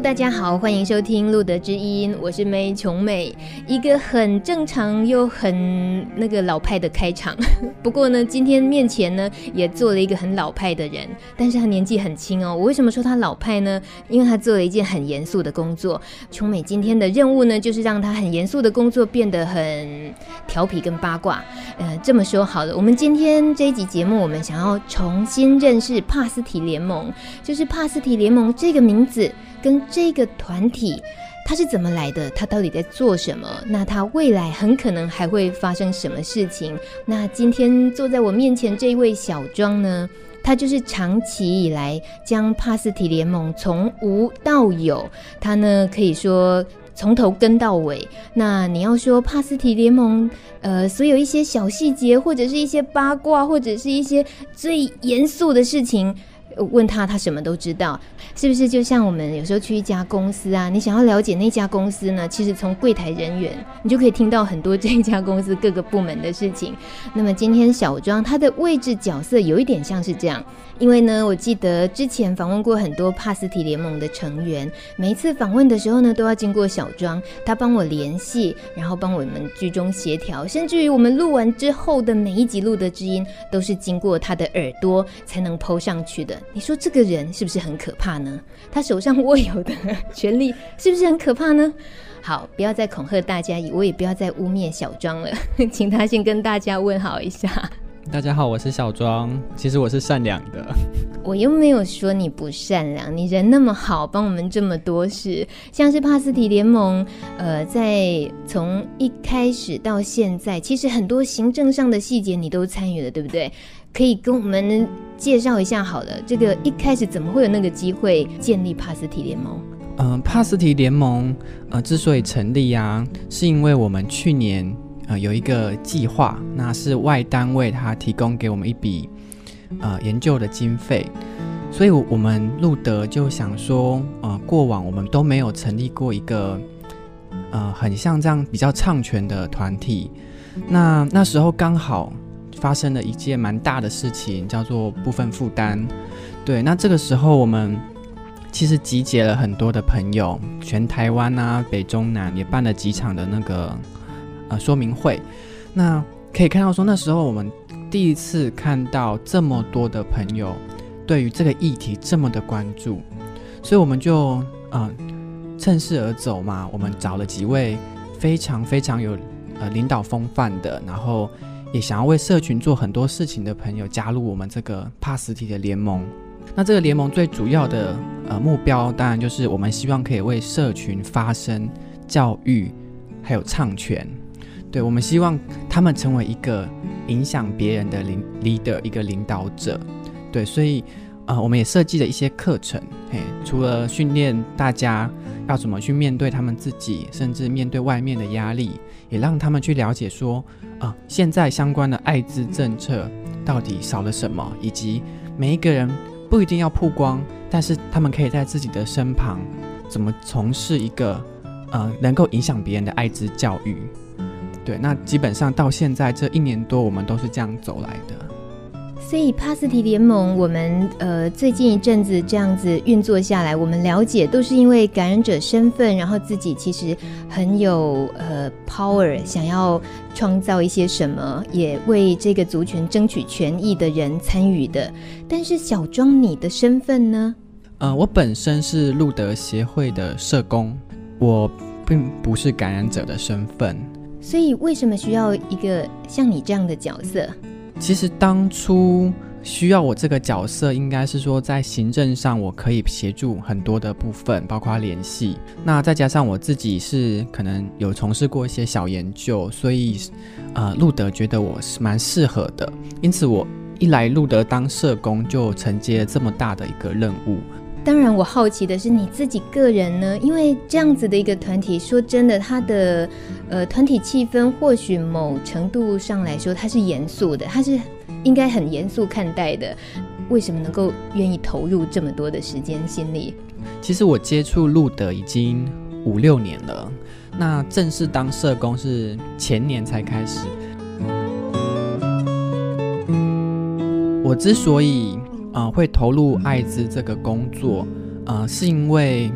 大家好，欢迎收听《路德之音》，我是梅琼美，一个很正常又很那个老派的开场。不过呢，今天面前呢也坐了一个很老派的人，但是他年纪很轻哦。我为什么说他老派呢？因为他做了一件很严肃的工作。琼美今天的任务呢，就是让他很严肃的工作变得很调皮跟八卦。呃，这么说好了，我们今天这一集节目，我们想要重新认识帕斯提联盟，就是帕斯提联盟这个名字。跟这个团体，它是怎么来的？它到底在做什么？那它未来很可能还会发生什么事情？那今天坐在我面前这一位小庄呢，他就是长期以来将帕斯提联盟从无到有，他呢可以说从头跟到尾。那你要说帕斯提联盟，呃，所有一些小细节，或者是一些八卦，或者是一些最严肃的事情。问他，他什么都知道，是不是？就像我们有时候去一家公司啊，你想要了解那家公司呢，其实从柜台人员，你就可以听到很多这一家公司 各个部门的事情。那么今天小庄他的位置角色有一点像是这样。因为呢，我记得之前访问过很多帕斯提联盟的成员，每一次访问的时候呢，都要经过小庄，他帮我联系，然后帮我们居中协调，甚至于我们录完之后的每一集录的知音，都是经过他的耳朵才能 po 上去的。你说这个人是不是很可怕呢？他手上握有的权力 是不是很可怕呢？好，不要再恐吓大家，我也不要再污蔑小庄了，请他先跟大家问好一下。大家好，我是小庄。其实我是善良的，我又没有说你不善良，你人那么好，帮我们这么多事。像是帕斯提联盟，呃，在从一开始到现在，其实很多行政上的细节你都参与了，对不对？可以跟我们介绍一下好了。这个一开始怎么会有那个机会建立帕斯提联盟？嗯、帕斯提联盟，呃，之所以成立、啊，是因为我们去年。呃，有一个计划，那是外单位他提供给我们一笔呃研究的经费，所以我们路德就想说，呃，过往我们都没有成立过一个呃很像这样比较唱权的团体，那那时候刚好发生了一件蛮大的事情，叫做部分负担，对，那这个时候我们其实集结了很多的朋友，全台湾啊，北中南也办了几场的那个。呃，说明会，那可以看到说，那时候我们第一次看到这么多的朋友对于这个议题这么的关注，所以我们就呃趁势而走嘛，我们找了几位非常非常有呃领导风范的，然后也想要为社群做很多事情的朋友加入我们这个帕斯体的联盟。那这个联盟最主要的呃目标，当然就是我们希望可以为社群发声、教育，还有唱权。对，我们希望他们成为一个影响别人的领 leader，一个领导者。对，所以呃，我们也设计了一些课程，嘿，除了训练大家要怎么去面对他们自己，甚至面对外面的压力，也让他们去了解说，啊、现在相关的艾滋政策到底少了什么，以及每一个人不一定要曝光，但是他们可以在自己的身旁怎么从事一个呃能够影响别人的艾滋教育。对，那基本上到现在这一年多，我们都是这样走来的。所以帕斯提联盟，我们呃最近一阵子这样子运作下来，我们了解都是因为感染者身份，然后自己其实很有呃 power，想要创造一些什么，也为这个族群争取权益的人参与的。但是小庄，你的身份呢？呃，我本身是路德协会的社工，我并不是感染者的身份。所以，为什么需要一个像你这样的角色？其实当初需要我这个角色，应该是说在行政上我可以协助很多的部分，包括联系。那再加上我自己是可能有从事过一些小研究，所以呃，路德觉得我是蛮适合的。因此，我一来路德当社工，就承接这么大的一个任务。当然，我好奇的是你自己个人呢，因为这样子的一个团体，说真的，它的呃团体气氛或许某程度上来说，它是严肃的，它是应该很严肃看待的。为什么能够愿意投入这么多的时间心力？其实我接触路德已经五六年了，那正式当社工是前年才开始。我之所以呃会投入爱滋这个工作，呃，是因为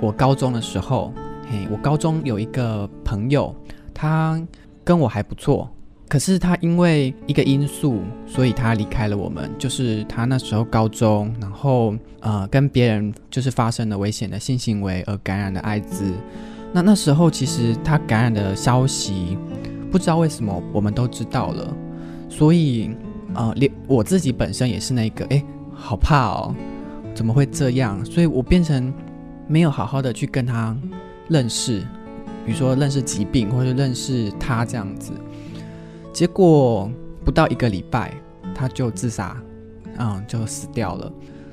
我高中的时候，嘿，我高中有一个朋友，他跟我还不错。可是他因为一个因素，所以他离开了我们。就是他那时候高中，然后呃跟别人就是发生了危险的性行为而感染了艾滋。那那时候其实他感染的消息，不知道为什么我们都知道了。所以呃连我自己本身也是那个，诶，好怕哦，怎么会这样？所以我变成没有好好的去跟他认识，比如说认识疾病或者认识他这样子。结果不到一个礼拜，他就自杀，嗯，就死掉了。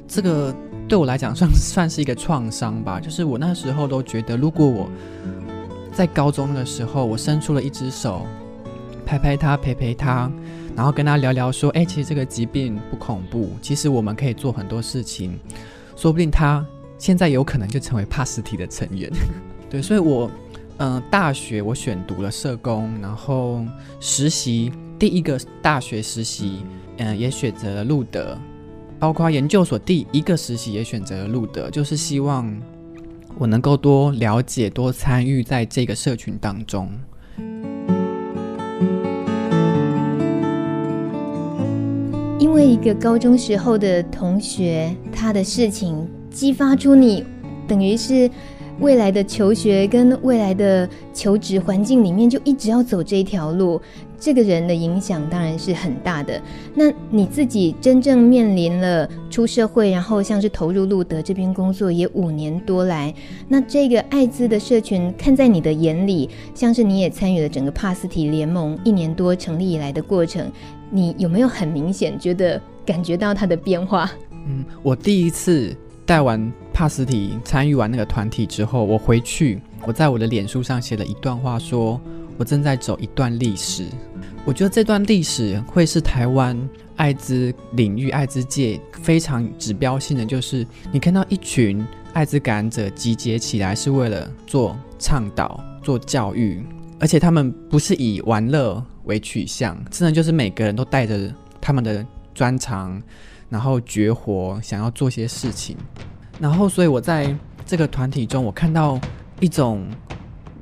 这个对我来讲算 算是一个创伤吧。就是我那时候都觉得，如果我在高中的时候，我伸出了一只手，拍拍他，陪陪他，然后跟他聊聊，说：“哎，其实这个疾病不恐怖，其实我们可以做很多事情，说不定他现在有可能就成为帕斯提的成员。”对，所以我。嗯，大学我选读了社工，然后实习第一个大学实习，嗯，也选择了路德，包括研究所第一个实习也选择了路德，就是希望我能够多了解、多参与在这个社群当中。一个高中时候的同学，他的事情激发出你，等于是。未来的求学跟未来的求职环境里面，就一直要走这条路，这个人的影响当然是很大的。那你自己真正面临了出社会，然后像是投入路德这边工作也五年多来，那这个艾滋的社群看在你的眼里，像是你也参与了整个帕斯提联盟一年多成立以来的过程，你有没有很明显觉得感觉到它的变化？嗯，我第一次。带完帕斯提，参与完那个团体之后，我回去，我在我的脸书上写了一段话，说我正在走一段历史。我觉得这段历史会是台湾艾滋领域、艾滋界非常指标性的，就是你看到一群艾滋感染者集结起来，是为了做倡导、做教育，而且他们不是以玩乐为取向，真的就是每个人都带着他们的专长。然后绝活，想要做些事情，然后所以我在这个团体中，我看到一种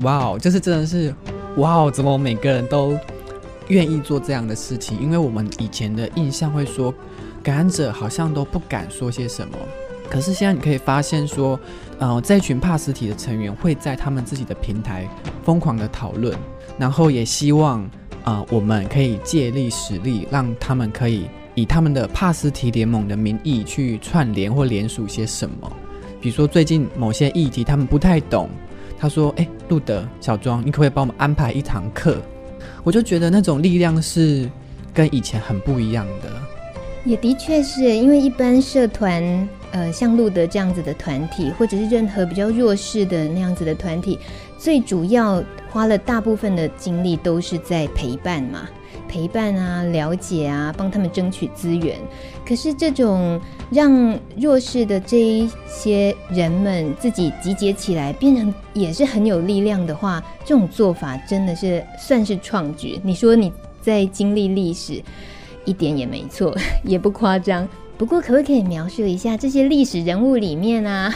哇哦，就是真的是哇哦，怎么每个人都愿意做这样的事情？因为我们以前的印象会说，感染者好像都不敢说些什么，可是现在你可以发现说，呃，这群帕斯提的成员会在他们自己的平台疯狂的讨论，然后也希望呃我们可以借力使力，让他们可以。以他们的帕斯提联盟的名义去串联或联署些什么，比如说最近某些议题他们不太懂，他说：“哎，路德、小庄，你可不可以帮我们安排一堂课？”我就觉得那种力量是跟以前很不一样的。也的确是因为一般社团，呃，像路德这样子的团体，或者是任何比较弱势的那样子的团体，最主要花了大部分的精力都是在陪伴嘛。陪伴啊，了解啊，帮他们争取资源。可是这种让弱势的这一些人们自己集结起来，变成也是很有力量的话，这种做法真的是算是创举。你说你在经历历史，一点也没错，也不夸张。不过，可不可以描述一下这些历史人物里面啊？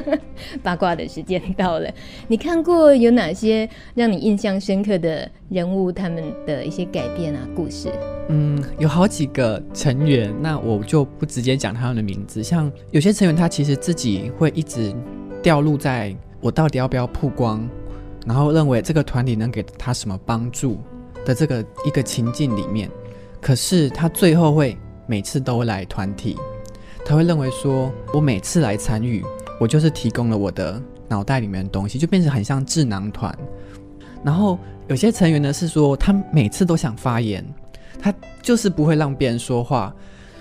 八卦的时间到了，你看过有哪些让你印象深刻的人物？他们的一些改变啊，故事？嗯，有好几个成员，那我就不直接讲他们的名字。像有些成员，他其实自己会一直掉入在我到底要不要曝光，然后认为这个团体能给他什么帮助的这个一个情境里面，可是他最后会。每次都来团体，他会认为说，我每次来参与，我就是提供了我的脑袋里面的东西，就变成很像智囊团。然后有些成员呢是说，他每次都想发言，他就是不会让别人说话。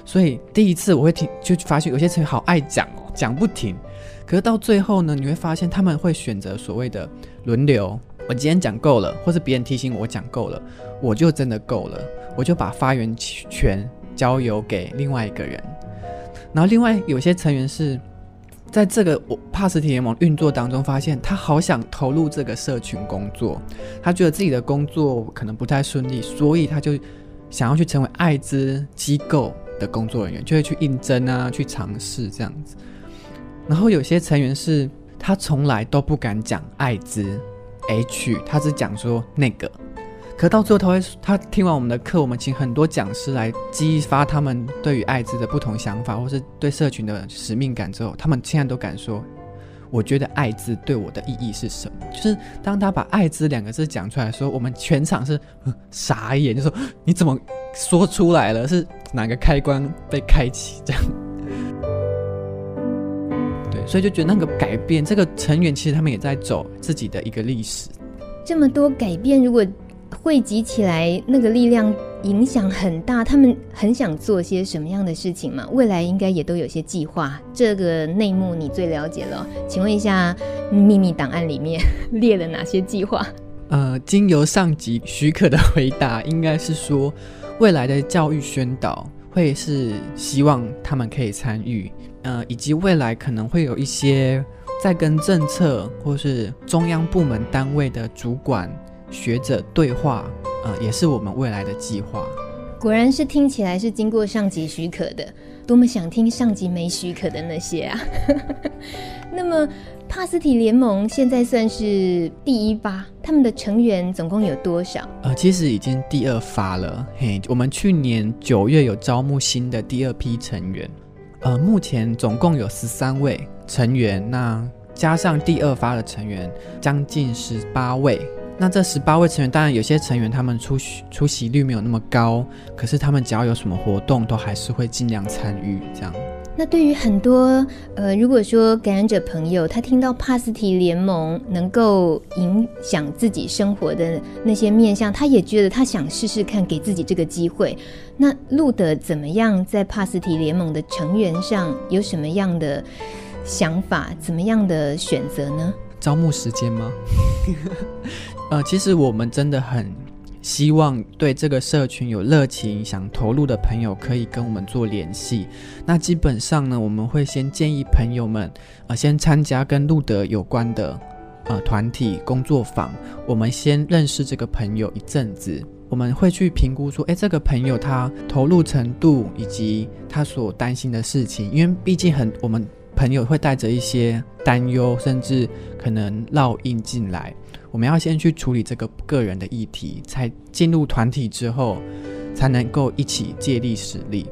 所以第一次我会听，就发现有些成员好爱讲哦，讲不停。可是到最后呢，你会发现他们会选择所谓的轮流。我今天讲够了，或是别人提醒我讲够了，我就真的够了，我就把发言权。交由给另外一个人。然后另外有些成员是在这个我帕斯提联盟运作当中，发现他好想投入这个社群工作，他觉得自己的工作可能不太顺利，所以他就想要去成为艾滋机构的工作人员，就会去应征啊，去尝试这样子。然后有些成员是他从来都不敢讲艾滋 H，他只讲说那个。可到最后，他会他听完我们的课，我们请很多讲师来激发他们对于艾滋的不同想法，或是对社群的使命感之后，他们现在都敢说：“我觉得艾滋对我的意义是什么？”就是当他把“艾滋”两个字讲出来的时候，我们全场是傻眼，就说：“你怎么说出来了？是哪个开关被开启？”这样。对，所以就觉得那个改变，这个成员其实他们也在走自己的一个历史。这么多改变，如果汇集起来，那个力量影响很大。他们很想做些什么样的事情嘛？未来应该也都有些计划。这个内幕你最了解了。请问一下，秘密档案里面列了哪些计划？呃，经由上级许可的回答，应该是说，未来的教育宣导会是希望他们可以参与。呃，以及未来可能会有一些在跟政策或是中央部门单位的主管。学者对话，呃，也是我们未来的计划。果然是听起来是经过上级许可的，多么想听上级没许可的那些啊！那么帕斯提联盟现在算是第一发，他们的成员总共有多少？呃，其实已经第二发了。嘿，我们去年九月有招募新的第二批成员，呃，目前总共有十三位成员，那加上第二发的成员，将近十八位。那这十八位成员，当然有些成员他们出席出席率没有那么高，可是他们只要有什么活动，都还是会尽量参与。这样。那对于很多呃，如果说感染者朋友他听到帕斯提联盟能够影响自己生活的那些面向，他也觉得他想试试看，给自己这个机会。那路德怎么样在帕斯提联盟的成员上有什么样的想法？怎么样的选择呢？招募时间吗？呃，其实我们真的很希望对这个社群有热情、想投入的朋友可以跟我们做联系。那基本上呢，我们会先建议朋友们，呃，先参加跟路德有关的呃团体工作坊。我们先认识这个朋友一阵子，我们会去评估说，诶，这个朋友他投入程度以及他所担心的事情，因为毕竟很我们朋友会带着一些担忧，甚至可能烙印进来。我们要先去处理这个个人的议题，才进入团体之后，才能够一起借力使力。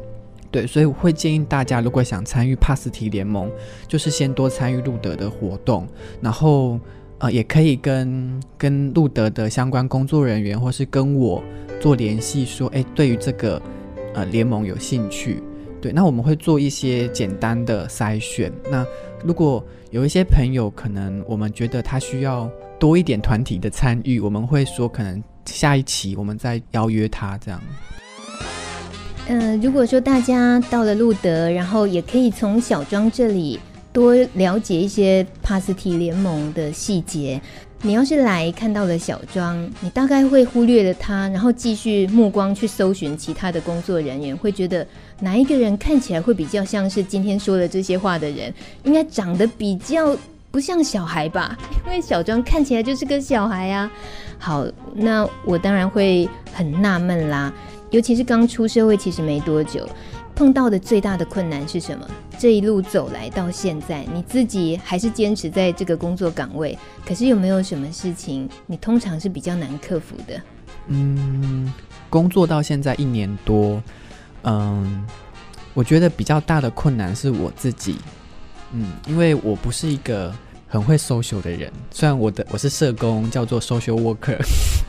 对，所以我会建议大家，如果想参与帕斯提联盟，就是先多参与路德的活动，然后呃，也可以跟跟路德的相关工作人员，或是跟我做联系，说，哎，对于这个呃联盟有兴趣。对，那我们会做一些简单的筛选。那如果有一些朋友，可能我们觉得他需要。多一点团体的参与，我们会说可能下一期我们再邀约他这样。嗯、如果说大家到了路德，然后也可以从小庄这里多了解一些帕斯提联盟的细节。你要是来看到了小庄，你大概会忽略了他，然后继续目光去搜寻其他的工作人员，会觉得哪一个人看起来会比较像是今天说的这些话的人，应该长得比较。不像小孩吧？因为小庄看起来就是个小孩啊。好，那我当然会很纳闷啦。尤其是刚出社会，其实没多久，碰到的最大的困难是什么？这一路走来到现在，你自己还是坚持在这个工作岗位，可是有没有什么事情你通常是比较难克服的？嗯，工作到现在一年多，嗯，我觉得比较大的困难是我自己。嗯，因为我不是一个很会 social 的人，虽然我的我是社工，叫做 social worker，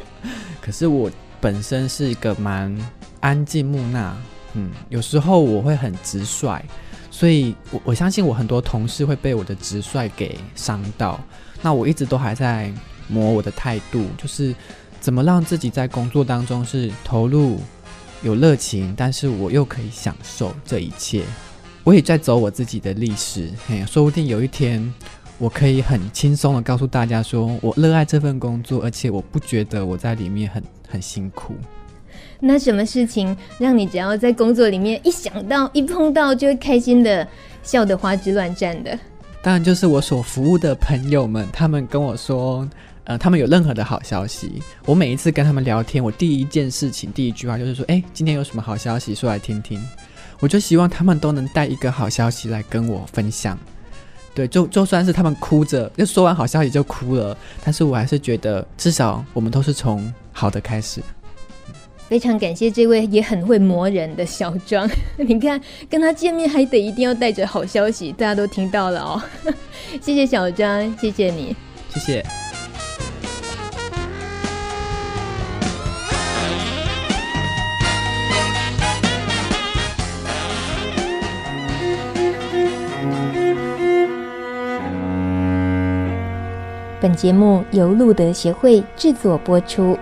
可是我本身是一个蛮安静木讷。嗯，有时候我会很直率，所以我我相信我很多同事会被我的直率给伤到。那我一直都还在磨我的态度，就是怎么让自己在工作当中是投入、有热情，但是我又可以享受这一切。我也在走我自己的历史，嘿，说不定有一天，我可以很轻松的告诉大家说，我热爱这份工作，而且我不觉得我在里面很很辛苦。那什么事情让你只要在工作里面一想到、一碰到就会开心的笑得花枝乱颤的？当然就是我所服务的朋友们，他们跟我说，呃，他们有任何的好消息，我每一次跟他们聊天，我第一件事情、第一句话就是说，哎，今天有什么好消息，说来听听。我就希望他们都能带一个好消息来跟我分享。对，就就算是他们哭着，就说完好消息就哭了，但是我还是觉得，至少我们都是从好的开始。非常感谢这位也很会磨人的小庄，你看跟他见面还得一定要带着好消息，大家都听到了哦。谢谢小张，谢谢你，谢谢。本节目由路德协会制作播出。